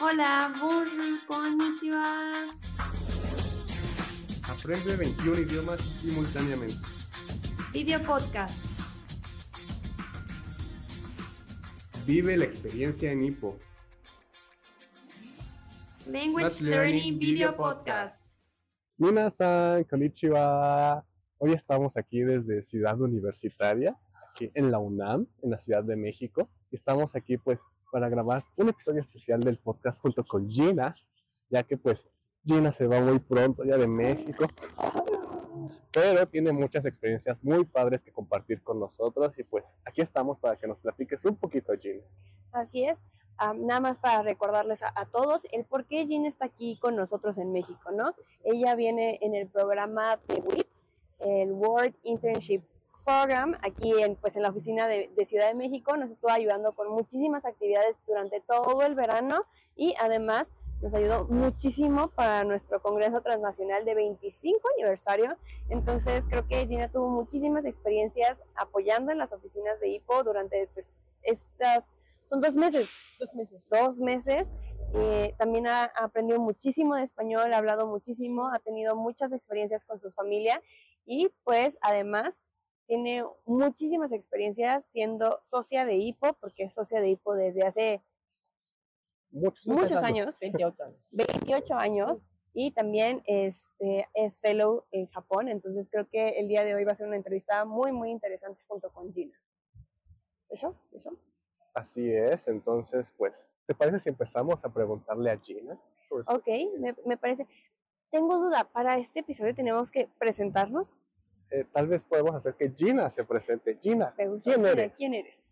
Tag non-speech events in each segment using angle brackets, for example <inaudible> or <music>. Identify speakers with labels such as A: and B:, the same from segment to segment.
A: Hola, bonjour, konnichiwa.
B: Aprende 21 idiomas simultáneamente.
A: Video podcast.
B: Vive la experiencia en Hippo.
A: Language
B: Let's
A: Learning Video Podcast.
B: Minasan, konnichiwa. Hoy estamos aquí desde Ciudad Universitaria, aquí en la UNAM, en la Ciudad de México. Estamos aquí pues para grabar un episodio especial del podcast junto con Gina, ya que pues Gina se va muy pronto ya de México, pero tiene muchas experiencias muy padres que compartir con nosotros y pues aquí estamos para que nos platiques un poquito Gina.
C: Así es. Am, nada más para recordarles a, todos el por qué Jean está aquí con nosotros en México, ¿no? Ella viene en el programa de WIP, el World Internship Program, aquí en, pues, en la oficina de, de Ciudad de México. Nos estuvo ayudando con muchísimas actividades durante todo el verano y además nos ayudó muchísimo para nuestro Congreso Transnacional de 25 aniversario. Entonces creo que Gina tuvo muchísimas experiencias apoyando en las oficinas de IPO durante pues, estas, son dos meses,
D: Dos meses.
C: dos meses. Eh, también ha, ha aprendido muchísimo de español, ha hablado muchísimo, ha tenido muchas experiencias con su familia y pues además tiene muchísimas experiencias siendo socia de IPO, porque es socia de IPO desde hace
B: Muchos,
C: muchos años,
D: 28 años.
C: 28 años, y también este, es fellow en Japón, entonces creo que el día de hoy va a ser una entrevista muy, muy interesante junto con Gina. ¿Eso? ¿Eso?
B: Así es, entonces pues, ¿te parece si empezamos a preguntarle a Gina? sobre
C: Ok, me, me parece. Tengo duda, para este episodio tenemos que presentarnos.
B: Eh, tal vez podemos hacer que Gina se presente. Gina,
C: Me gusta.
B: ¿quién
C: Gina,
B: eres?
C: ¿Quién eres?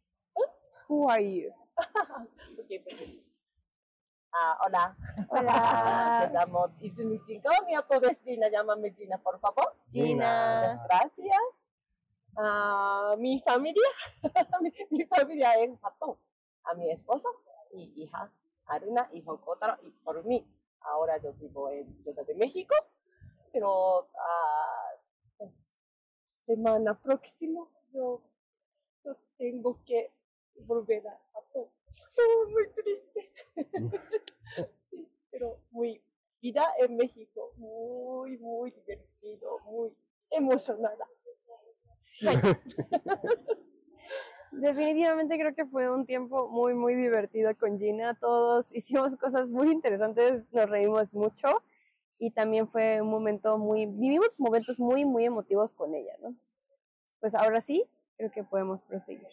C: Who are you? <laughs>
D: Ok, perfecto. Ah, hola.
C: Hola. <laughs>
D: Me llamo Izumi Chinko. Mi apodo es Gina. Llámame Gina, por favor.
C: Gina.
D: Gracias. Ah, mi familia. <laughs> mi, mi familia en Japón. A mi esposo y hija Aruna, hijo Kotaro y por mí. Ahora yo vivo en Ciudad de México. Pero ah, semana próxima yo, yo tengo que volver a Japón. Oh, <laughs> muy triste. <laughs> sí, pero muy vida en México, muy, muy divertido, muy emocionada.
C: Sí. <laughs> Definitivamente creo que fue un tiempo muy, muy divertido con Gina. Todos hicimos cosas muy interesantes, nos reímos mucho y también fue un momento muy, vivimos momentos muy, muy emotivos con ella, ¿no? Pues ahora sí, creo que podemos proseguir.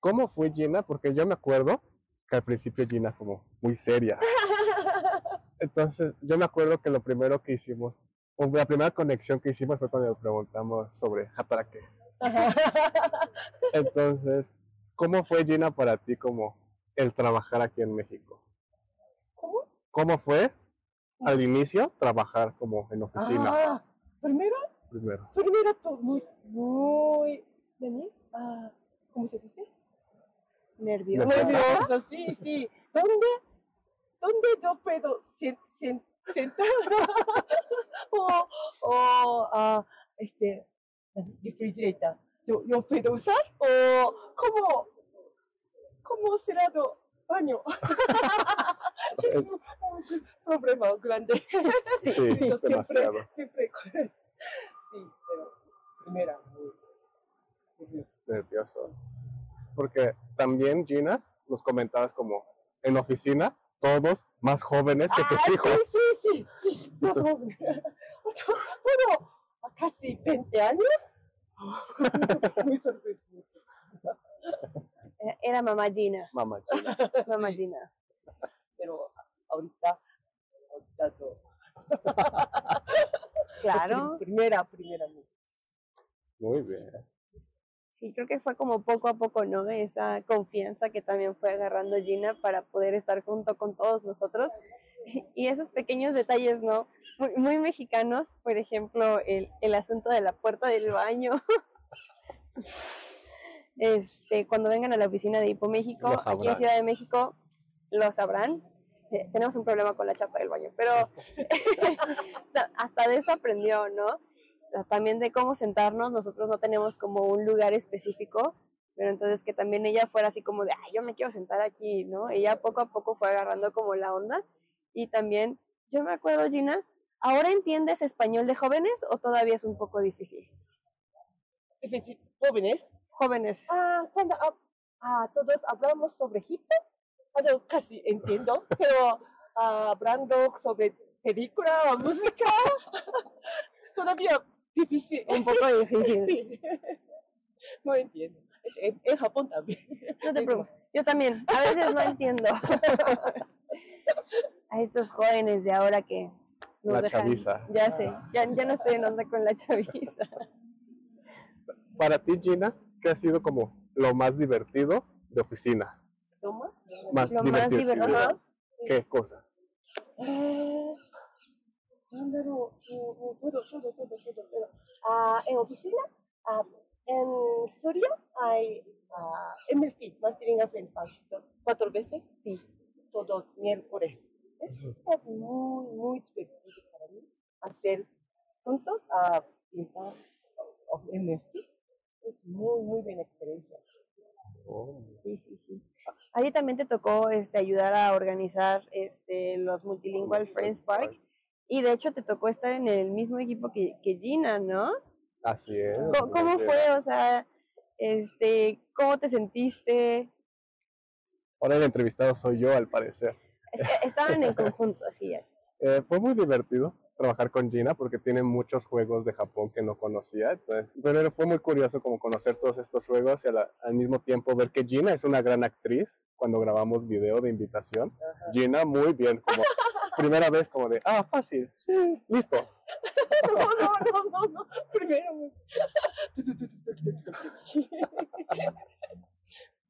B: ¿Cómo fue Gina? Porque yo me acuerdo que al principio Gina como muy seria. <laughs> Entonces, yo me acuerdo que lo primero que hicimos, o la primera conexión que hicimos fue cuando le preguntamos sobre Hataraque. Entonces, ¿cómo fue Gina para ti como el trabajar aquí en México?
D: ¿Cómo?
B: ¿Cómo fue al inicio trabajar como en oficina
D: Ah, primero,
B: primero?
D: primero todo muy, muy. Ah, ¿cómo se dice?
C: Nervioso.
D: Nervioso, sí, sí. ¿Dónde, dónde yo puedo sen- sen- sentar? <laughs> o, o, ah, este, refrigerator. ¿Yo, ¿Yo puedo usar? ¿O cómo, cómo cerrado baño? <laughs> <laughs> es un, un problema grande. <laughs>
B: Sí,
D: yo siempre,
B: demasiado.
D: siempre. Sí, pero primera, muy nervioso.
B: nervioso. Porque también, Gina, nos comentabas como en oficina, todos más jóvenes que tus
D: Ah,
B: hijos.
D: Sí, sí, sí, sí. más joven. <laughs> Bueno, casi 20 años. Muy sorprendido.
C: Era mamá Gina,
B: Mamá Gina.
C: mamá Gina.
D: Pero ahorita, ahorita yo. <laughs>
C: Claro. <laughs>
D: Primera, primera. vez.
B: Muy bien.
C: Sí, creo que fue como poco a poco, ¿no? Esa confianza que también fue agarrando Gina para poder estar junto con todos nosotros. <laughs> Y esos pequeños detalles, ¿no? Muy, muy mexicanos, por ejemplo, el, el asunto de la puerta del baño. Este, cuando vengan a la oficina de Hipo México, aquí en. Ciudad de México, lo sabrán. Eh, tenemos un problema con la chapa del baño, pero <laughs> hasta de eso aprendió, ¿no? también de cómo sentarnos. Nosotros no tenemos como un lugar específico pero entonces que también ella fuera así como de, ay, yo me quiero sentar aquí, ¿no? Ella poco a poco fue agarrando como la onda y también, yo me acuerdo, Gina, ¿ahora entiendes español de jóvenes o todavía es un poco difícil?
D: Jóvenes.
C: Jóvenes.
D: Ah, cuando hab- ah, todos hablamos sobre Egipto, yo casi entiendo, <laughs> pero ah, hablando sobre película o música, <laughs> todavía difícil.
C: Un poco difícil. <laughs>
D: Sí. No entiendo. En, en Japón también.
C: No te preocupes. Yo también. A veces no entiendo. A estos jóvenes de ahora que nos
B: La
C: dejan.
B: chaviza.
C: Ya sé. Ya, ya no estoy en onda con la chaviza.
B: Para ti, Gina, ¿qué ha sido como lo más divertido de oficina?
D: ¿Toma?
B: Más
C: más
B: lo
C: divertido,
D: más divertido ¿Qué es cosa? Ah, en oficina, ah, en Soria hay ah, MFP, Marketing Affiliate cuatro veces, sí, todo miércoles. Es muy, muy divertido para mí hacer juntos a pintar MFP. Es muy, muy buena experiencia.
B: Oh,
C: Sí, sí, sí. A ti también te tocó este, ayudar a organizar este, los Multilingual Friends Park. Y de hecho te tocó estar en el mismo equipo que, que Gina, ¿no?
B: Así es.
C: ¿Cómo, cómo fue? O sea, este, ¿cómo te sentiste?
B: Ahora el entrevistado soy yo, al parecer.
C: Es que estaban en <laughs> conjunto, así.
B: Eh, fue muy divertido trabajar con Gina porque tiene muchos juegos de Japón que no conocía. Entonces, pero fue muy curioso como conocer todos estos juegos y a la- al mismo tiempo ver que Gina es una gran actriz cuando grabamos video de invitación. Gina muy bien, como <laughs> primera vez como de, ah, fácil, sí, listo. <laughs>
D: No, no, no, no, no. Primero.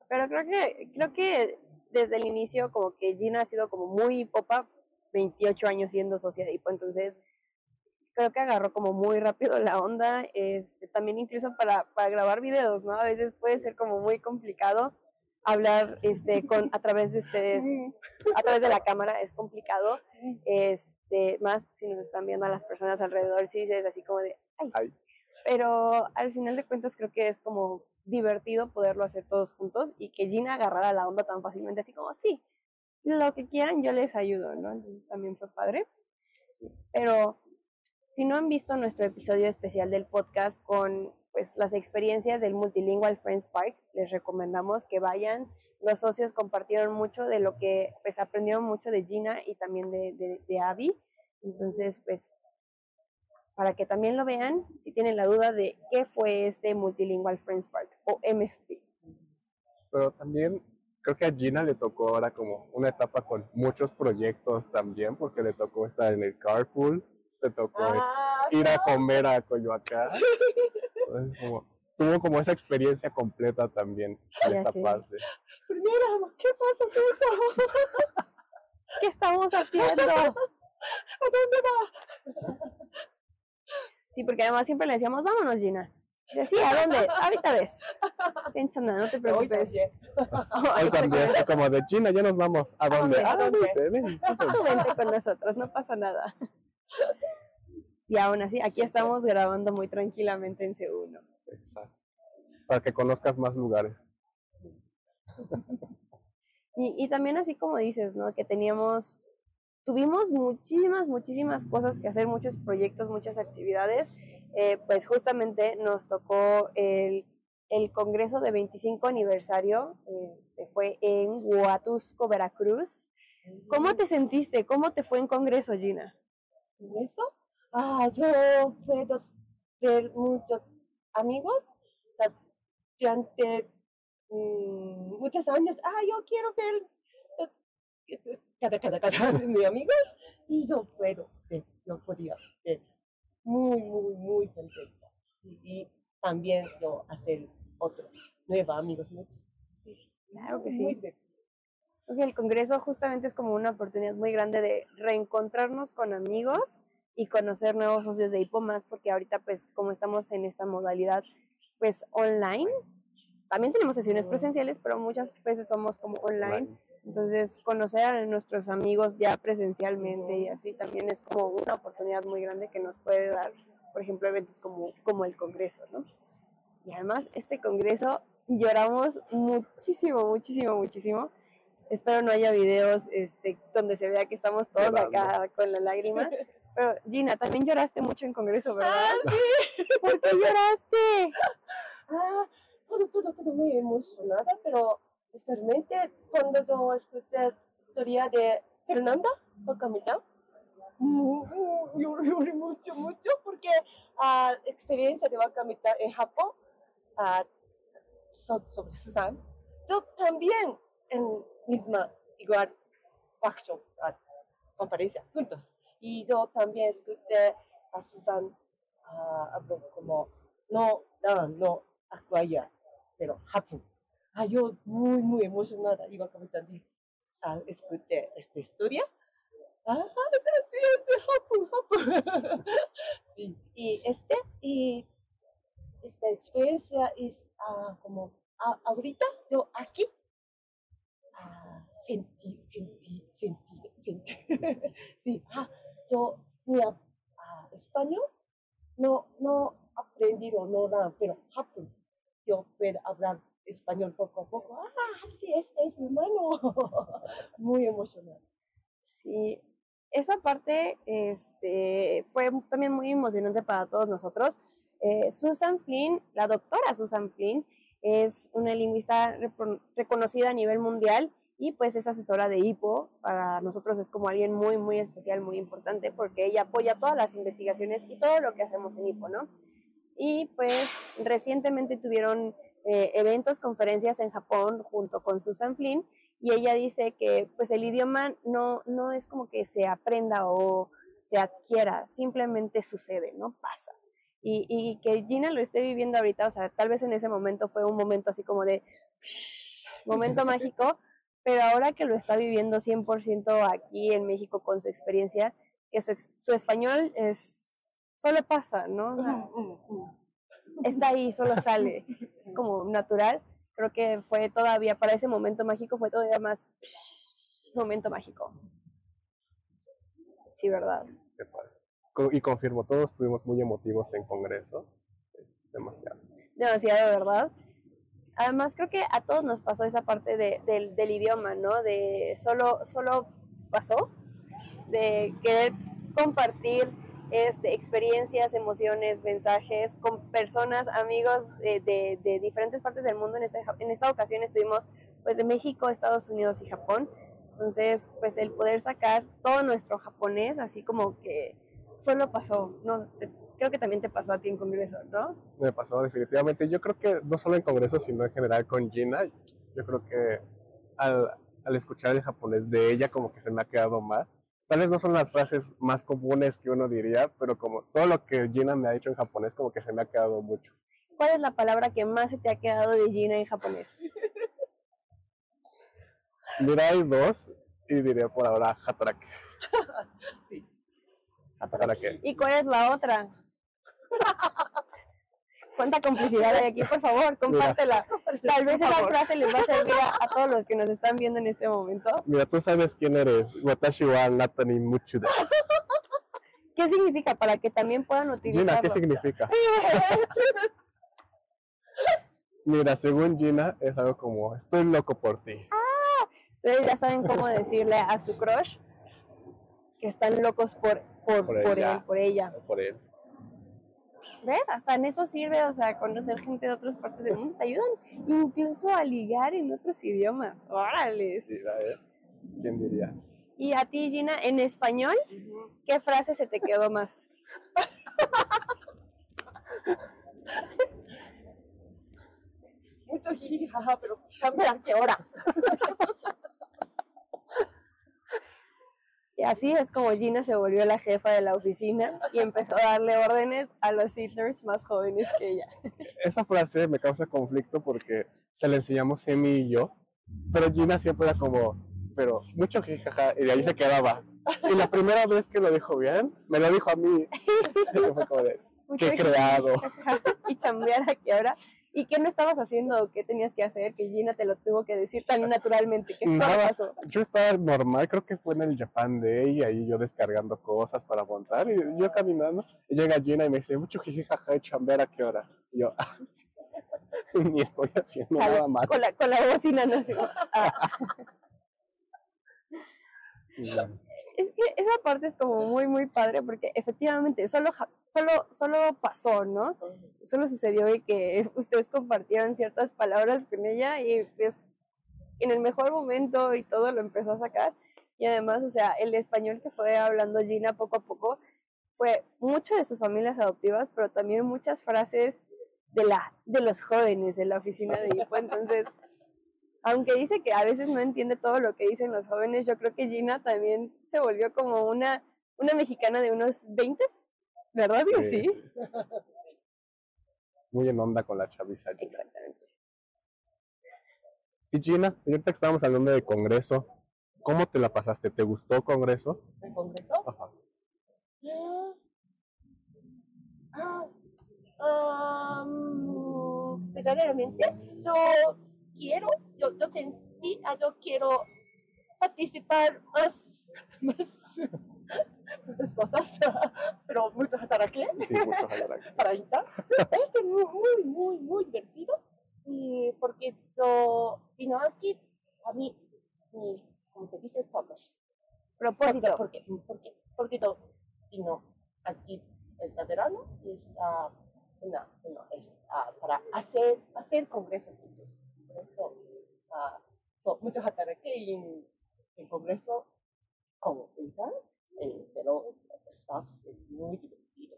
C: Pero creo que, creo que desde el inicio como que Gina ha sido como muy popa, 28 años siendo socia de Hipo, entonces creo que agarró como muy rápido la onda, este, también incluso para, para grabar videos, ¿no? A veces puede ser como muy complicado hablar este, con, a través de ustedes, a través de la cámara, es complicado, este, más si nos están viendo a las personas alrededor, sí dices así como de, ay,
B: Ay.
C: pero al final de cuentas creo que es como divertido poderlo hacer todos juntos y que Gina agarrara la onda tan fácilmente, así como, sí, lo que quieran yo les ayudo, ¿no? Entonces también fue padre. Pero si no han visto nuestro episodio especial del podcast con pues las experiencias del Multilingual Friends Park, les recomendamos que vayan. Los socios compartieron mucho de lo que pues aprendieron mucho de Gina y también de, de, Abby. Entonces, pues para que también lo vean, si tienen la duda de qué fue este Multilingual Friends Park o MFP.
B: Pero también creo que a Gina le tocó ahora como una etapa con muchos proyectos también, porque le tocó estar en el carpool, le tocó
D: Ah,
B: ir a comer a Coyoacán. Entonces, como- tuvo como esa experiencia completa también en esta
C: sé.
B: parte.
D: primero, ¿qué pasa con eso? <laughs>
C: ¿Qué estamos haciendo? <laughs>
D: ¿A dónde va?
C: Sí, porque además siempre le decíamos, vámonos, Gina. Dice, sí, ¿a dónde? Ahorita ves. Nada, no te
D: Hoy
C: preocupes.
D: también. <laughs>
B: Hoy también como de China, ya nos vamos. ¿A dónde?
C: ¿A
B: Ah,
D: dónde?
B: vente, ven, <laughs>
C: Tú vente con nosotros, no pasa nada. Y aún así, aquí estamos grabando muy tranquilamente en C1.
B: Exacto. Para que conozcas más lugares.
C: Y, y también así como dices, ¿no? Que teníamos, tuvimos muchísimas, muchísimas cosas que hacer, muchos proyectos, muchas actividades. Eh, pues justamente nos tocó el, el Congreso de 25 aniversario, este, fue en Huatusco, Veracruz. ¿Cómo te sentiste? ¿Cómo te fue en Congreso, Gina?
D: ¿Y eso? Ah, yo puedo ver muchos amigos durante mm, muchos años. Ah, yo quiero ver eh, cada, cada, cada de <laughs> mis amigos y yo puedo ver, yo podía ver muy, muy, muy contenta. Y, y también yo hacer otros nuevos amigos. Sí, sí,
C: Claro que
D: muy
C: sí. Creo que el Congreso justamente es como una oportunidad muy grande de reencontrarnos con amigos y conocer nuevos socios de Hipo más porque ahorita pues como estamos en esta modalidad pues online, también tenemos sesiones presenciales, pero muchas veces somos como online, entonces conocer a nuestros amigos ya presencialmente y así también es como una oportunidad muy grande que nos puede dar, por ejemplo, eventos como, como el Congreso, ¿no? Y además este Congreso lloramos muchísimo, muchísimo, muchísimo. Espero no haya videos este, donde se vea que estamos todos
B: Llorando.
C: acá con la lágrima. Pero Gina, también lloraste mucho en Congreso, ¿verdad?
D: Ah, sí.
C: ¿Por qué lloraste?
D: Ah, todo, todo, todo muy emocionada, pero especialmente cuando yo escuché historia de Fernanda mu- mu- lloré, mucho, mucho, porque la experiencia de Wakami-chan en Japón, so- sobre Susan, yo también en misma, igual, workshop, ah, conferencia, juntos. Y yo también escuché a Susan ah, hablo como, no, no, no, actuar, pero happen. Ah, yo muy, muy emocionada iba a comentar ah, escuché esta historia. Ah, sí, sí, happen. <laughs> sí, y este, y esta experiencia es ah, como, ah, ahorita yo aquí, ah, sentí, sentí, sentí, sentí. <laughs> sí, ah, yo, mi ah, ah, español no, no aprendido, no nada, pero happen. Yo puedo hablar español poco a poco. Ah, sí, este es mi hermano. <laughs> Muy emocionante.
C: Sí, esa parte este, fue también muy emocionante para todos nosotros. Eh, Susan Flynn, la doctora Susan Flynn, es una lingüista reconocida a nivel mundial y pues es asesora de HIPO. Para nosotros es como alguien muy, muy especial, muy importante, porque ella apoya todas las investigaciones y todo lo que hacemos en HIPO, ¿no? Y pues recientemente tuvieron eh, eventos, conferencias en Japón junto con Susan Flynn y ella dice que pues el idioma no, no es como que se aprenda o se adquiera, simplemente sucede, ¿no? Pasa. Y, y que Gina lo esté viviendo ahorita, o sea, tal vez en ese momento fue un momento así como de momento mágico, pero ahora que lo está viviendo 100% aquí en México con su experiencia, que su, su español es, solo pasa, ¿no? Está ahí, solo sale, es como natural. Creo que fue todavía, para ese momento mágico, fue todavía más momento mágico. Sí, ¿verdad?
B: Qué padre. Y confirmo, todos estuvimos muy emotivos en Congreso. Demasiado.
C: demasiado, ¿verdad? Además, creo que a todos nos pasó esa parte de, del, del idioma, ¿no? De solo, solo pasó, de querer compartir este, experiencias, emociones, mensajes con personas, amigos eh, de, diferentes partes del mundo. En esta, en esta ocasión estuvimos pues de México, Estados Unidos y Japón. Entonces, pues el poder sacar todo nuestro japonés, así como que solo pasó, ¿no? Creo que también te pasó a ti en Congreso, ¿no?
B: Me pasó definitivamente. Yo creo que no solo en Congreso, sino en general con Gina. Yo creo que al, al escuchar el japonés de ella, como que se me ha quedado más. Tal vez no son las frases más comunes que uno diría, pero como todo lo que Gina me ha dicho en japonés, como que se me ha quedado mucho.
C: ¿Cuál es la palabra que más se te ha quedado de Gina en japonés?
B: Mira, hay dos, y diré por ahora hatarake. <laughs>
D: Sí.
B: Hatarake.
C: ¿Y cuál es la otra? <laughs> ¿Cuánta complicidad hay aquí? Por favor, compártela. Tal vez esa frase les va a servir a, a todos los que nos están viendo en este momento.
B: Mira, tú sabes quién eres. Watashi wa nata ni mucho desu. <laughs>
C: ¿Qué significa? Para que también puedan
B: Gina,
C: utilizarlo.
B: ¿qué significa? <laughs> Mira, según Gina, es algo como, estoy loco por ti.
C: Ustedes ya saben cómo decirle a su crush que están locos por, por,
B: Por
C: él, por ella.
B: Por él.
C: ¿Ves? Hasta en eso sirve, o sea, conocer gente de otras partes del mundo te ayudan incluso a ligar en otros idiomas. ¡Órale!
B: Mira, ¿eh? ¿Quién diría?
C: Y a ti, Gina, en español, ¿qué frase se te quedó más? <laughs>
D: Mucho jiji, jaja, pero cambia qué hora. <laughs>
C: Y así es como Gina se volvió la jefa de la oficina y empezó a darle órdenes a los sitters más jóvenes que ella.
B: Esa frase me causa conflicto porque se la enseñamos Emi y yo, pero Gina siempre era como, pero mucho jijaja, y de ahí se quedaba. Y la primera vez que lo dijo bien, me lo dijo a mí. Y <laughs> fue como de, qué creado.
C: y chambear a qué hora. ¿Y qué no estabas haciendo? ¿Qué tenías que hacer? Que Gina te lo tuvo que decir tan naturalmente. que solo
B: Nada.
C: pasó?
B: Yo estaba normal, creo que fue en el Japan Day, y ahí yo descargando cosas para montar, y yo caminando, y llega Gina y me dice, mucho jijijaja, y chambear a qué hora. Y yo, "Ah". <laughs> Ni estoy haciendo
C: Chale,
B: nada mal.
C: con la, con la bocina no sé. <laughs> Ah, es que esa parte es como muy, muy padre porque efectivamente solo, solo, solo pasó, ¿no? Solo sucedió y que <laughs> ustedes compartieron ciertas palabras con ella y pues en el mejor momento y todo lo empezó a sacar. Y además, o sea, el español que fue hablando Gina poco a poco fue mucho de sus familias adoptivas, pero también muchas frases de, la, de los jóvenes de la oficina de IPO. Entonces, <laughs> aunque dice que a veces no entiende todo lo que dicen los jóvenes, yo creo que Gina también se volvió como una, una mexicana de unos 20, ¿verdad que
B: Sí.
C: sí?
B: Muy en onda con la chaviza. Gina.
C: Exactamente.
B: Y Gina, ahorita que estábamos hablando de Congreso, ¿cómo te la pasaste? ¿Te gustó Congreso?
D: ¿El Congreso?
B: Ajá.
D: Ah, ah, mm, verdaderamente, yo quiero, yo, yo sentí, ah, yo quiero participar más, <laughs> más, muchas cosas, <laughs> pero mucho hataraque
B: Sí, mucho <laughs>
D: para ahorita. Este muy, muy, muy, muy divertido, y porque yo vino aquí, a mí, mi, ¿cómo se dice? Purpose.
C: Propósito.
D: Porque, porque, porque yo vino aquí este verano y está una, una, es, ah, para hacer, hacer congresos juntos. Por eso, ah, so, mucho hataraque en el congreso como intern, eh, el staff es muy divertido.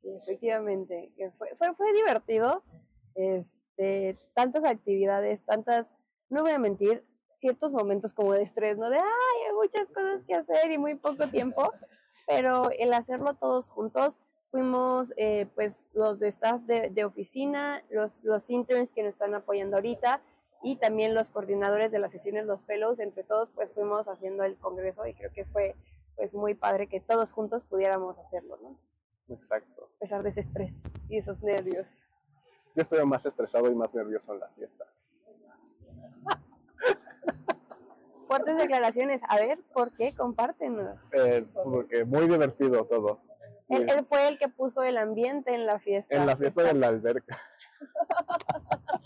C: Sí, efectivamente. que Fue, fue, fue divertido. Este, tantas actividades, tantas, no voy a mentir, ciertos momentos como de estrés, ¿no? De, ay, hay muchas cosas que hacer y muy poco tiempo, pero el hacerlo todos juntos, fuimos eh, pues los de staff de, de oficina, los, los interns que nos están apoyando ahorita y también los coordinadores de las sesiones, los fellows, entre todos pues fuimos haciendo el congreso y creo que fue pues muy padre que todos juntos pudiéramos hacerlo, ¿no?
B: Exacto.
C: a pesar de ese estrés y esos nervios.
B: Yo estoy más estresado y más nervioso en la fiesta.
C: Fuertes declaraciones. A ver, ¿por qué? Compártenos.
B: Eh, porque muy divertido todo.
C: Él, él fue el que puso el ambiente en la fiesta.
B: En la fiesta de la alberca. <laughs>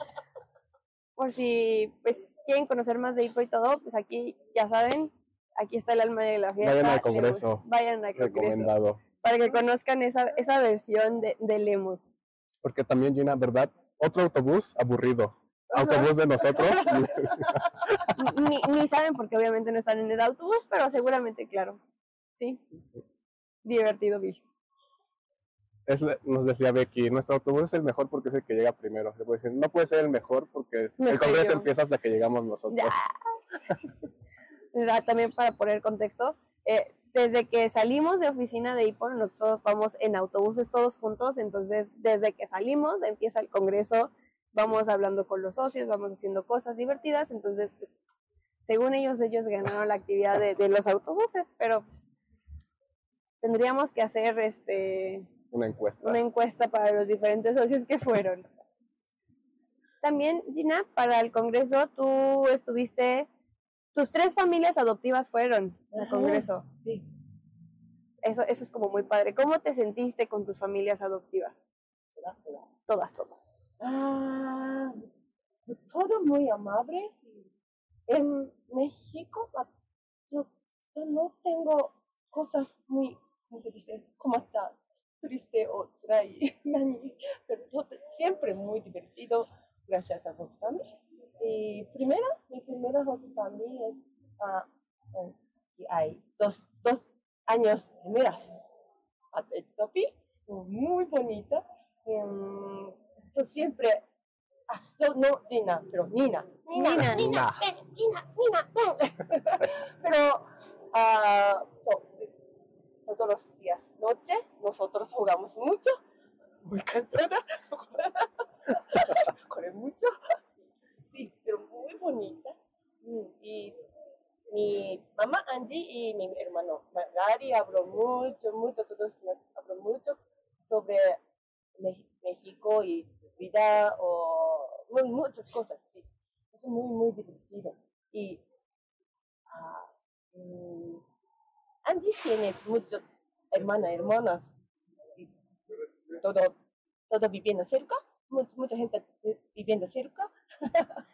C: Por si pues quieren conocer más de Hipo y todo, pues aquí ya saben, aquí está el alma de la fiesta.
B: Vayan al congreso.
C: Vayan al congreso.
B: Recomendado.
C: Para que conozcan esa, esa versión de, de Lemus.
B: Porque también, Gina, ¿verdad? Otro autobús aburrido. Autobús de nosotros. <laughs>
C: Ni, ni saben porque obviamente no están en el autobús, pero seguramente, claro. Sí. Divertido, Bill.
B: Es nos decía Becky, nuestro autobús es el mejor porque es el que llega primero. Le puedo decir, no puede ser el mejor porque
C: No
B: el congreso
C: yo.
B: empieza hasta que llegamos nosotros. <laughs>
C: También para poner contexto, eh, desde que salimos de oficina de IPO, nosotros vamos en autobuses todos juntos, entonces desde que salimos empieza el congreso, vamos hablando con los socios, vamos haciendo cosas divertidas, entonces pues, según ellos, ellos ganaron la actividad de, de los autobuses, pero pues, tendríamos que hacer este
B: Una encuesta.
C: una encuesta para los diferentes socios que fueron. También, Gina, para el Congreso tú estuviste, tus tres familias adoptivas fueron al. Congreso.
D: Sí.
C: Eso, eso es como muy padre. ¿Cómo te sentiste con tus familias adoptivas? Todas, todas.
D: Ah, todo muy amable. En México, ah, yo, yo no tengo cosas muy, ¿cómo se dice? ¿Cómo está? Triste o trai, <laughs> pero todo- siempre muy divertido, gracias a host family. Y primera, mi primera host family es, ah, en- y hay dos, dos años primeras. A Topi, muy bonita. Em, yo siempre, ah, yo no Gina, pero Nina. Nina,
C: Nina.
D: Nina, Nina, ven. <laughs> pero ah, to- todos los días, noche, nosotros jugamos mucho, muy cansada, corre mucho, sí, pero muy bonita. Y mi mamá Andy y mi hermano Gary habló mucho, mucho, todos habló mucho sobre México y vida o mu- muchas cosas, sí. Es muy, muy divertido. Y ah, Andy tiene muchos hermanas, hermanas. todo, todo viviendo cerca. mu- mucha gente viviendo cerca. <laughs>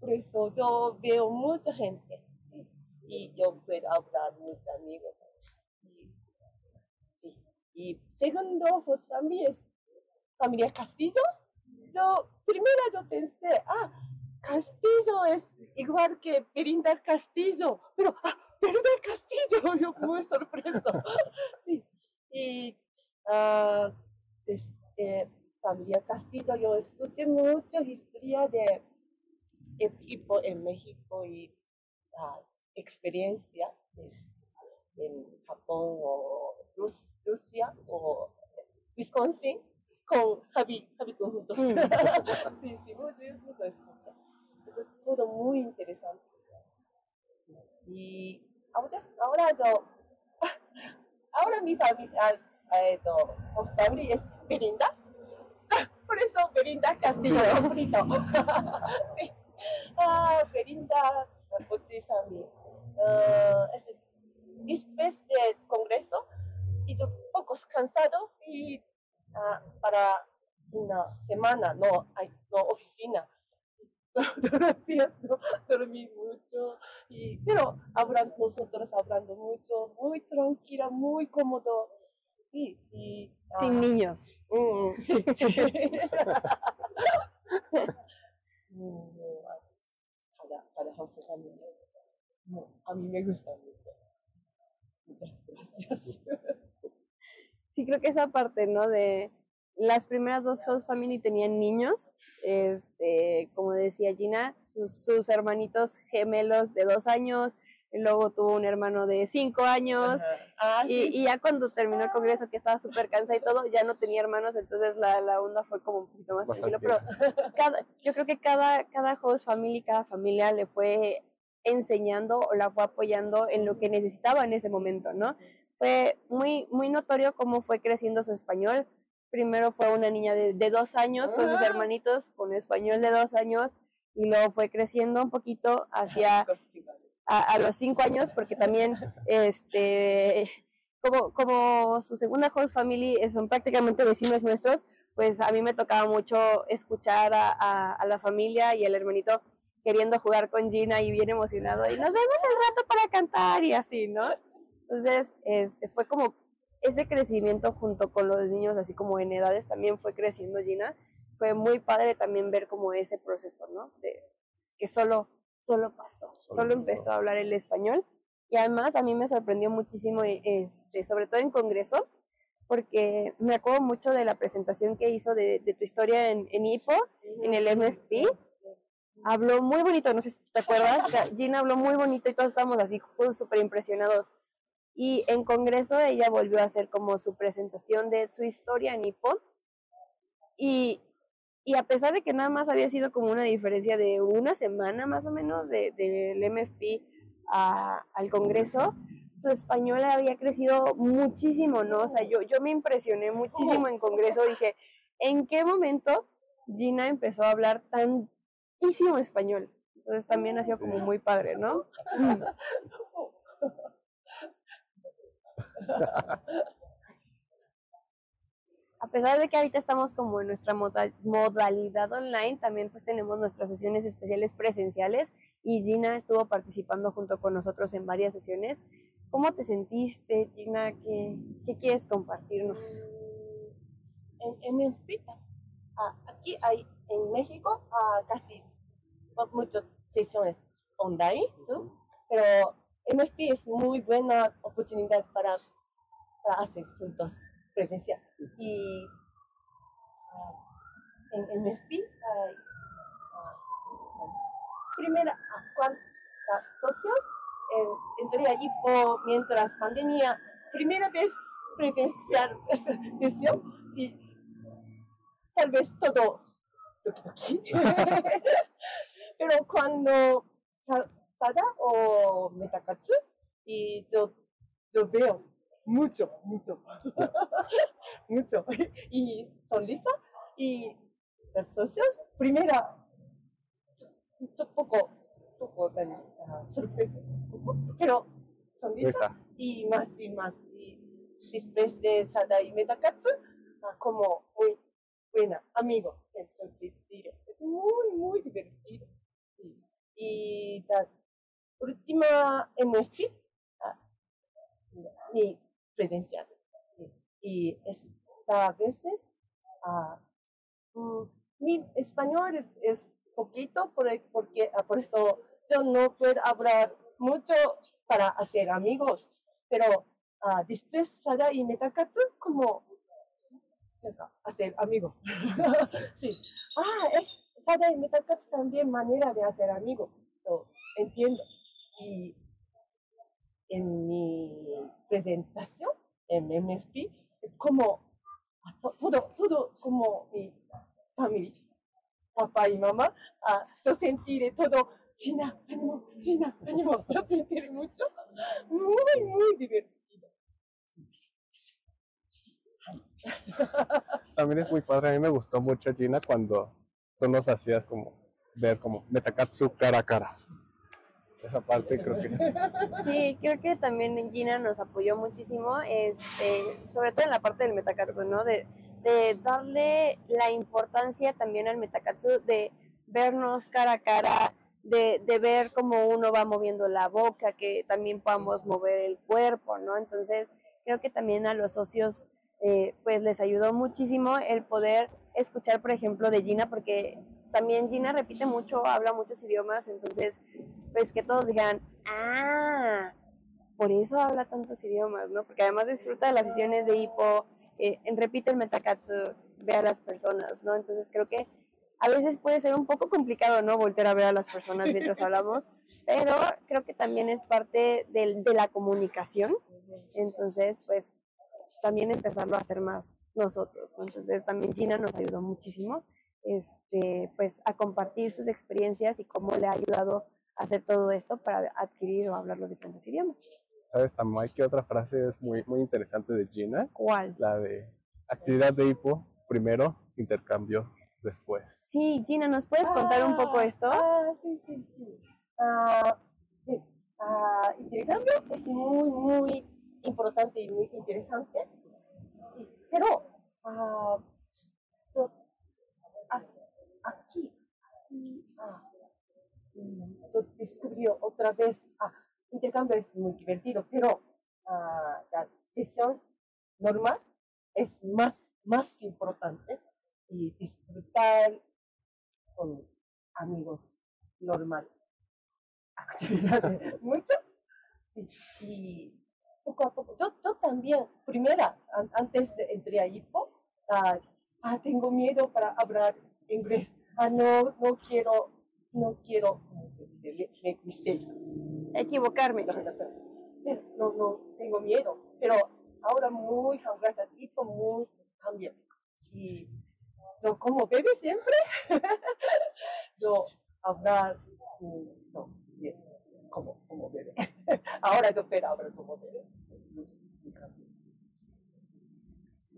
D: Por eso yo veo mucha gente ¿sí? y yo puedo hablar muchos amigos. Y, sí. y segundo, host family es familia Castillo. Yo, primero yo pensé, ah, Castillo es igual que Belinda Castillo, pero, ah, Belinda Castillo, <laughs> yo muy sorpresa. <laughs> sí. Y, ah, este, familia Castillo, yo escuché mucho historia de equipo en México y ah, experiencia en Japón o Rus- Rusia o Wisconsin con Javi, Javi juntos.
C: Mm. <laughs>
D: sí, sí, mucho, mucho escucha. Es todo muy interesante. Y ahora, ahora yo, <laughs> ahora mi familia, eh, host family es Belinda. <laughs> Por eso Belinda Castillo favorito. <laughs> sí. Ah, Belinda Cochizami. Ah, este, después del congreso, y yo poco cansado y ah, para una semana no no oficina. Todos los días no dormí mucho, y, pero hablan, nosotros hablando mucho, muy tranquila, muy cómodo. Sí, y,
C: Sin
D: ah,
C: niños.
D: Mm, sí, <laughs> <laughs> sí. Mm, ah, cada house family. No, a mí me gusta mucho. Muchas gracias.
C: Sí, creo que esa parte, ¿no? De las primeras dos host family tenían niños, este, como decía Gina, sus, sus hermanitos gemelos de dos años, luego tuvo un hermano de cinco años,
D: Ah,
C: y,
D: sí.
C: y ya cuando terminó el congreso, que estaba súper cansada y todo, ya no tenía hermanos, entonces la, la onda fue como un poquito más tranquilo, pero <laughs> cada, yo creo que cada, cada host family, cada familia le fue enseñando o la fue apoyando en lo que necesitaba en ese momento, ¿no? Fue muy, muy notorio cómo fue creciendo su español. Primero fue una niña de, de dos años con sus
D: Ah.
C: hermanitos, con español de dos años, y luego fue creciendo un poquito hacia <laughs> a, a los cinco años, porque también, este, como, como su segunda host family eh, son prácticamente vecinos nuestros, pues a mí me tocaba mucho escuchar a, a, a la familia y al hermanito queriendo jugar con Gina y bien emocionado, y nos vemos el rato para cantar y así, ¿no? Entonces, este, fue como ese crecimiento junto con los niños, así como en edades, también fue creciendo Gina. Fue muy padre también ver como ese proceso, ¿no? De, pues, que solo, solo pasó,
B: Solo
C: solo, empezó a hablar el español. Y además a mí me sorprendió muchísimo, este, sobre todo en Congreso, porque me acuerdo mucho de la presentación que hizo de, de tu historia en, en IPO, en el MFP. Habló muy bonito, no sé si te acuerdas, Gina habló muy bonito y todos estábamos así pues, súper impresionados. Y en Congreso ella volvió a hacer como su presentación de su historia en IPO. Y, y a pesar de que nada más había sido como una diferencia de una semana más o menos de- del MFP a- al Congreso, su español había crecido muchísimo, ¿no? O sea, yo, yo me impresioné muchísimo en Congreso. Dije, ¿en qué momento Gina empezó a hablar tantísimo español? Entonces también ha sido como muy padre, ¿no? <laughs> a pesar de que ahorita estamos como en nuestra moda- modalidad online, también pues tenemos nuestras sesiones especiales presenciales y Gina estuvo participando junto con nosotros en varias sesiones. ¿Cómo te sentiste, Gina? ¿Qué, qué quieres compartirnos?
D: En, en ah, aquí hay en México ah, casi no muchas sesiones online, Zoom, pero MFP es muy buena oportunidad para, para hacer juntos presencial. Y ah, en MFP hay ah, primera, ah, ah, socios en, en teoría IPO mientras pandemia, primera vez presencial <laughs> sesión y tal vez todo <laughs> pero cuando Sada o Metakatsu y yo, yo veo mucho, mucho, <laughs> mucho y sonrisa y los socios primera un poco poco. Ah, sorpresa pero sonrisa y más y más y después de Sada y Metakatsu ah, como muy buena amigo. Entonces, es muy, muy divertido. Y la última MFP, ah, mi presencial. Y esta a veces, uh, mi español es, poquito, por, porque, ah, por eso yo no puedo hablar mucho para hacer amigos, pero uh, después Sara y Metakatsu como hacer amigos. <laughs> sí. Ah, es Sara y Metakatsu también manera de hacer amigos. Entiendo. Y en mi presentación en MFP, como to- todo, todo como mi familia, papá y mamá, ah, yo sentiré todo, China, ánimo, China, ánimo, <laughs> yo sentiré mucho, muy, muy divertido. <laughs>
B: También es muy padre, a mí me gustó mucho Gina cuando tú nos hacías como ver como Metakatsu cara a cara. Esa parte creo que
C: Sí, creo que también Gina nos apoyó muchísimo, este, sobre todo en la parte del Metakatsu, ¿no? De, de darle la importancia también al Metakatsu, de vernos cara a cara, de, de ver cómo uno va moviendo la boca, que también podamos mover el cuerpo, ¿no? Entonces, creo que también a los socios, eh, pues les ayudó muchísimo el poder escuchar, por ejemplo, de Gina, porque también Gina repite mucho, habla muchos idiomas, entonces pues que todos dijeran, ah, por eso habla tantos idiomas, ¿no? Porque además disfruta de las sesiones de hipo, eh, en- repite el metakatsu, ve a las personas, ¿no? Entonces creo que a veces puede ser un poco complicado, ¿no? Volver a ver a las personas mientras <laughs> hablamos, pero creo que también es parte del- de la comunicación, entonces pues también empezarlo a hacer más nosotros, ¿no? Entonces también Gina nos ayudó muchísimo, este, pues a compartir sus experiencias y cómo le ha ayudado a hacer todo esto para adquirir o hablar los diferentes idiomas.
B: ¿Sabes, Tamay, que otra frase es muy, muy interesante de Gina?
C: ¿Cuál?
B: La de actividad de hipo, primero, intercambio después.
C: Sí, Gina, ¿nos puedes contar un poco
D: Ah,
C: esto?
D: Ah, sí, sí, sí. Ah, sí. Ah, intercambio es muy, muy importante y muy interesante. Sí, pero ah, yo- a- aquí, aquí, ah, yo descubrí otra vez, ah, intercambio es muy divertido, pero ah, la sesión normal es más, más importante y disfrutar con amigos normal. Actividades, <laughs> mucho. Y poco a poco. Yo, yo también, primera, an- antes de entrar a IPO, ah, ah, tengo miedo para hablar inglés. Ah, no, no quiero, no quiero, ¿cómo se dice? Make mistake.
C: Equivocarme.
D: Pero no, no, tengo miedo. Pero ahora muy, gracias a IPO, mucho cambia. Y yo como bebé siempre, <laughs> yo hablar, mm, no, sí, como, como bebé. <laughs> Ahora yo puedo hablar como bebé.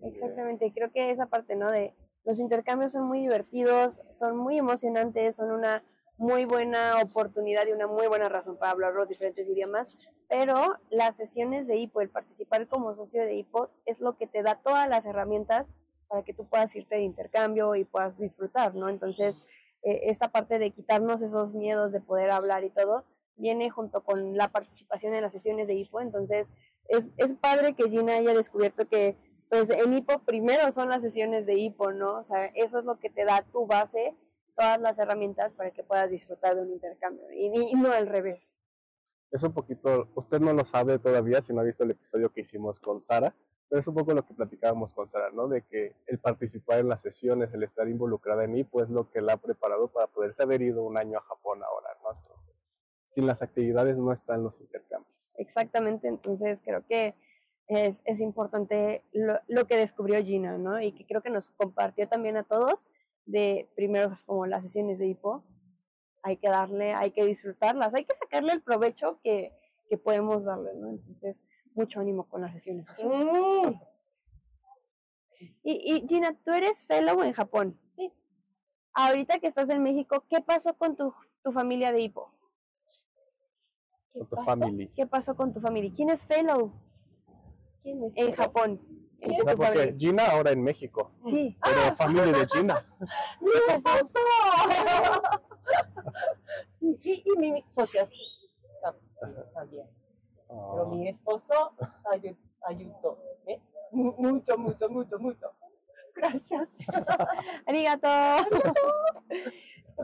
C: Exactamente, creo que esa parte, ¿no? De los intercambios son muy divertidos, son muy emocionantes, son una muy buena oportunidad y una muy buena razón para hablar los diferentes idiomas, pero las sesiones de HIPO, el participar como socio de HIPO, es lo que te da todas las herramientas para que tú puedas irte de intercambio y puedas disfrutar, ¿no? Entonces, eh, esta parte de quitarnos esos miedos de poder hablar y todo, viene junto con la participación en las sesiones de HIPO, entonces es, es padre que Gina haya descubierto que pues en hipo primero son las sesiones de hipo, ¿no? O sea, eso es lo que te da tu base, todas las herramientas para que puedas disfrutar de un intercambio y, y no al revés.
B: Es un poquito, usted no lo sabe todavía si no ha visto el episodio que hicimos con Sara, pero es un poco lo que platicábamos con Sara, ¿no? De que el participar en las sesiones, el estar involucrada en IPO es lo que la ha preparado para poderse haber ido un año a Japón ahora, ¿no? Entonces, sin las actividades no están los intercambios.
C: Exactamente, entonces creo que es, es importante lo, lo que descubrió Gina, ¿no? Y que creo que nos compartió también a todos de primero pues, como las sesiones de hipo, hay que darle, hay que disfrutarlas, hay que sacarle el provecho que, que podemos darle, ¿no? Entonces, mucho ánimo con las sesiones.
D: Mm,
C: Y, y Gina, tú eres fellow en Japón.
D: Sí.
C: Ahorita que estás en México, ¿qué pasó con tu, tu familia de hipo?
D: ¿Qué
B: Con tu
D: pasa?
B: family.
C: ¿Qué pasó con tu familia? ¿Quién es fellow
D: ¿Quién es
C: en? Japón? Tu
B: sea, porque. Gina ahora en México,
C: Sí,
B: pero familia de Gina. <laughs>
D: ¡Mi esposo! <laughs> sí, y, y mi socia tam- también. Pero
B: Ah,
D: mi esposo ayu- ayudó. ¿eh? Mu- Mucho, mucho, mucho, mucho. Gracias. <laughs>
C: arigato.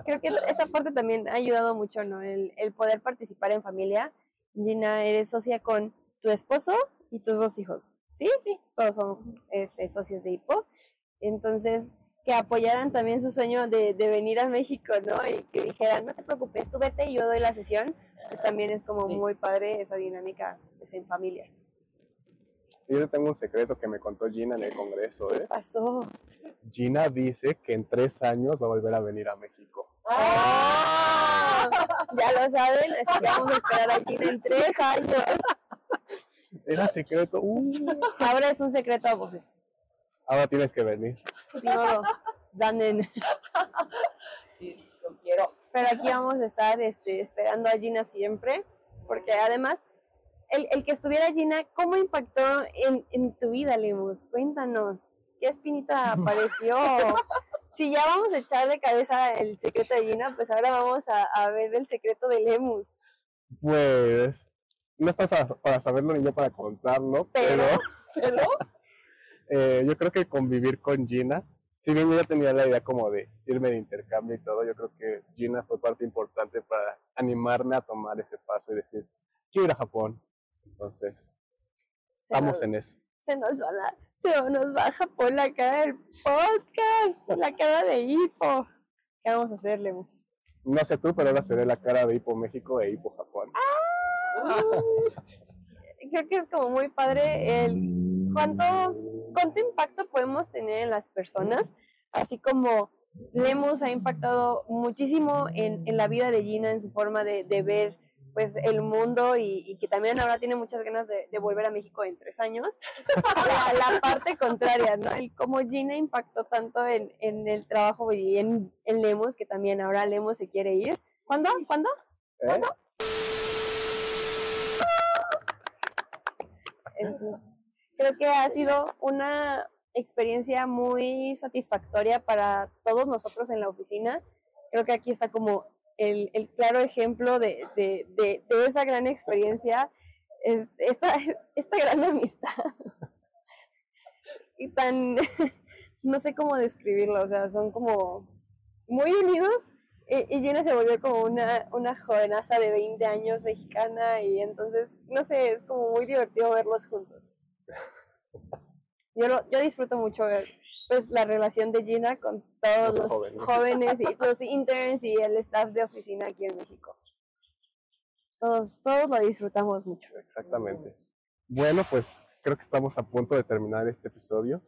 C: Creo que esa parte también ha ayudado mucho, ¿no? El, el poder participar en familia. Gina, eres socia con tu esposo y tus dos hijos, ¿sí? Todos son este, socios de HIPO. Entonces, que apoyaran también su sueño de, de venir a México, ¿no? Y que dijeran, no te preocupes, tú vete y yo doy la sesión. Pues también es como
D: Sí.
C: muy padre esa dinámica pues, en familia.
B: Yo tengo un secreto que me contó Gina en el congreso.
C: ¿Qué
B: ¿eh?
C: pasó?
B: Gina dice que en tres años va a volver a venir a México.
C: ¡Ah! Ya lo saben, así que vamos a esperar aquí en tres años.
B: Era secreto. uh,
C: Ahora es un secreto a voces.
B: ahora tienes que venir.
C: Ni modo, Danen.
D: Sí, lo quiero.
C: Pero aquí vamos a estar este, esperando a Gina siempre, porque además, el, el que estuviera Gina, ¿cómo impactó en, en tu vida, Lemus? Cuéntanos, ¿qué espinita apareció? Si ya vamos a echar de cabeza el secreto de Gina, pues ahora vamos a, a ver el secreto de Lemus.
B: Pues no estás para, para saberlo ni yo para contarlo, pero,
C: Pero-
D: Pero, <laughs>
B: eh, yo creo que convivir con Gina, si bien yo ya tenía la idea como de irme de intercambio y todo, yo creo que Gina fue parte importante para animarme a tomar ese paso y decir, quiero ir a Japón. Entonces,
C: Se
B: estamos
C: nos-
B: en eso.
C: se nos va la, se nos baja por la cara del podcast, la cara de hipo. ¿Qué vamos a hacer, Lemus?
B: No sé tú, pero ahora seré la cara de Hipo México e Hipo Japón.
C: Creo que es como muy padre el cuánto, cuánto impacto podemos tener en las personas, así como Lemus ha impactado muchísimo en, en la vida de Gina, en su forma de, de ver pues el mundo y, y que también ahora tiene muchas ganas de, de volver a México en tres años. <laughs> La, la parte contraria, ¿no? El cómo Gina impactó tanto en, en el trabajo y en, en Lemus, que también ahora Lemus se quiere ir. ¿Cuándo? ¿Cuándo?
B: ¿Eh?
C: Entonces, creo que ha sido una experiencia muy satisfactoria para todos nosotros en la oficina. Creo que aquí está como el, el claro ejemplo de, de, de, de esa gran experiencia, es- esta, <laughs> esta gran amistad. <laughs> Y tan, <laughs> no sé cómo describirlo, o sea, son como muy unidos. Y, y Gina se volvió como una, una jovenaza de 20 años mexicana y entonces, no sé, es como muy divertido verlos juntos. Yo, lo- yo disfruto mucho ver pues, la relación de Gina con todos
B: Los
C: los
B: jóvenes.
C: jóvenes. y <laughs> los interns y el staff de oficina aquí en México. Todos, todos lo disfrutamos mucho.
B: Exactamente. Bueno, pues creo que estamos a punto de terminar este episodio,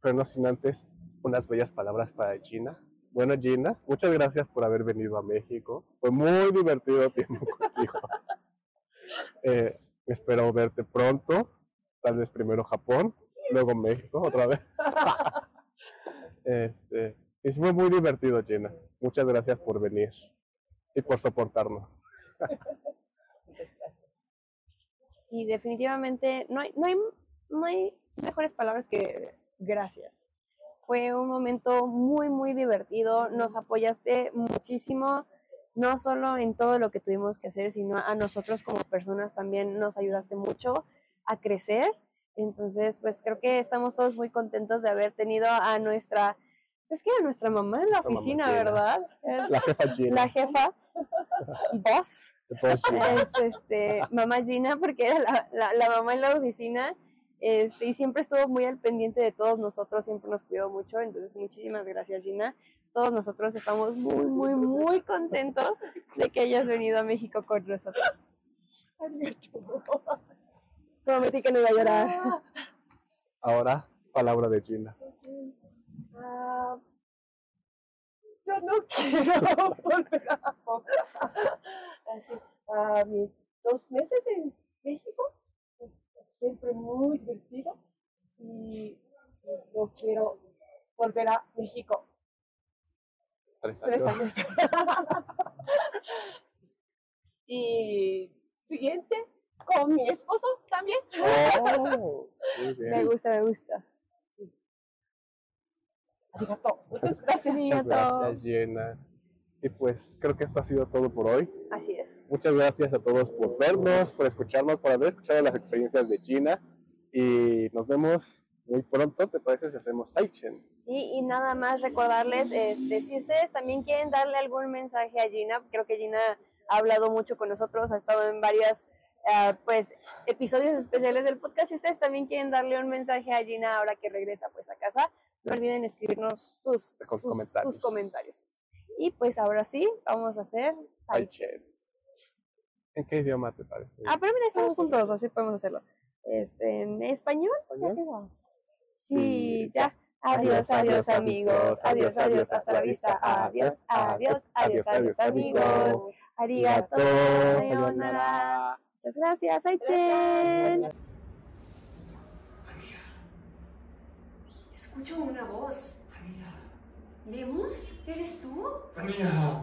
B: pero no sin antes unas bellas palabras para Gina. Bueno, Gina, muchas gracias por haber venido a México. Fue muy divertido tiempo <laughs> contigo. Eh, espero verte pronto, tal vez primero Japón, luego México otra vez. <laughs> Este, y fue muy divertido, Gina. Muchas gracias por venir y por soportarnos.
C: Sí, definitivamente no hay, no hay, no hay mejores palabras que gracias. Fue un momento muy, muy divertido. Nos apoyaste muchísimo, no solo en todo lo que tuvimos que hacer, sino a nosotros como personas también nos ayudaste mucho a crecer. Entonces, pues creo que estamos todos muy contentos de haber tenido a nuestra, es que a nuestra mamá en la oficina. ¿verdad? Es
B: La jefa Gina.
C: la jefa, boss es este mamá Gina porque era la, la, la mamá en la oficina este, y siempre estuvo muy al pendiente de todos nosotros, siempre nos cuidó mucho, entonces muchísimas gracias Gina. Todos nosotros estamos muy, muy, muy contentos de que hayas venido a México con nosotros. Prometí que no iba a llorar.
B: Ahora, palabra de Gina.
D: Ah, yo no quiero volver a. <laughs> Así, mis dos meses en México, siempre muy divertido y no quiero volver a México.
B: Tres
D: Tres
B: años. <laughs>
D: y siguiente, con mi esposo también.
B: Oh, muy
C: Me gusta, me gusta.
D: Arigato. Muchas gracias.
B: Jenna. Y pues creo que esto ha sido todo por hoy.
C: Así es.
B: Muchas gracias a todos por vernos, por escucharnos, por haber escuchado las experiencias de China. Y nos vemos muy pronto, ¿te parece si hacemos Saichen?
C: Sí, y nada más recordarles, este, si ustedes también quieren darle algún mensaje a Gina, creo que Gina ha hablado mucho con nosotros, ha estado en varios ah, pues, episodios especiales del podcast. Si ustedes también quieren darle un mensaje a Gina ahora que regresa pues a casa, no olviden escribirnos sus,
B: Con
C: sus,
B: comentarios.
C: sus comentarios. Y pues ahora sí, vamos a hacer.
B: ¿En qué idioma te parece?
C: Ah, pero mira, estamos juntos, así podemos hacerlo. Este, ¿En español?
B: ¿Español?
C: Sí,
B: Sí,
C: ya. Adiós, adiós, amigos. Adiós, adiós, hasta la vista. Adiós, adiós, adiós, adiós, amigos. Arigato, sayonara. Muchas gracias, Aichen.
A: Escucho una voz. ¿Lemus? ¿Eres tú?
E: Tania,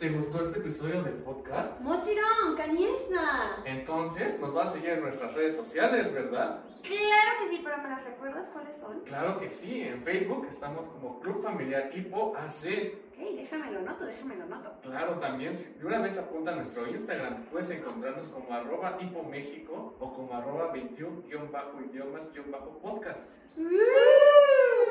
E: ¿te gustó este episodio del podcast?
A: Mochiron, Kaniesna.
E: Entonces nos vas a seguir en nuestras redes sociales, ¿verdad?
A: Claro que sí, pero ¿me las recuerdas cuáles son?
E: Claro que sí, en Facebook estamos como Club Familiar Hipo AC.
A: Ok, déjame lo noto, déjame lo noto.
E: Claro, también, de una vez apunta a nuestro Instagram, puedes encontrarnos como arroba Hipo México o como arroba 21-idiomas-podcast.
A: ¡Uh!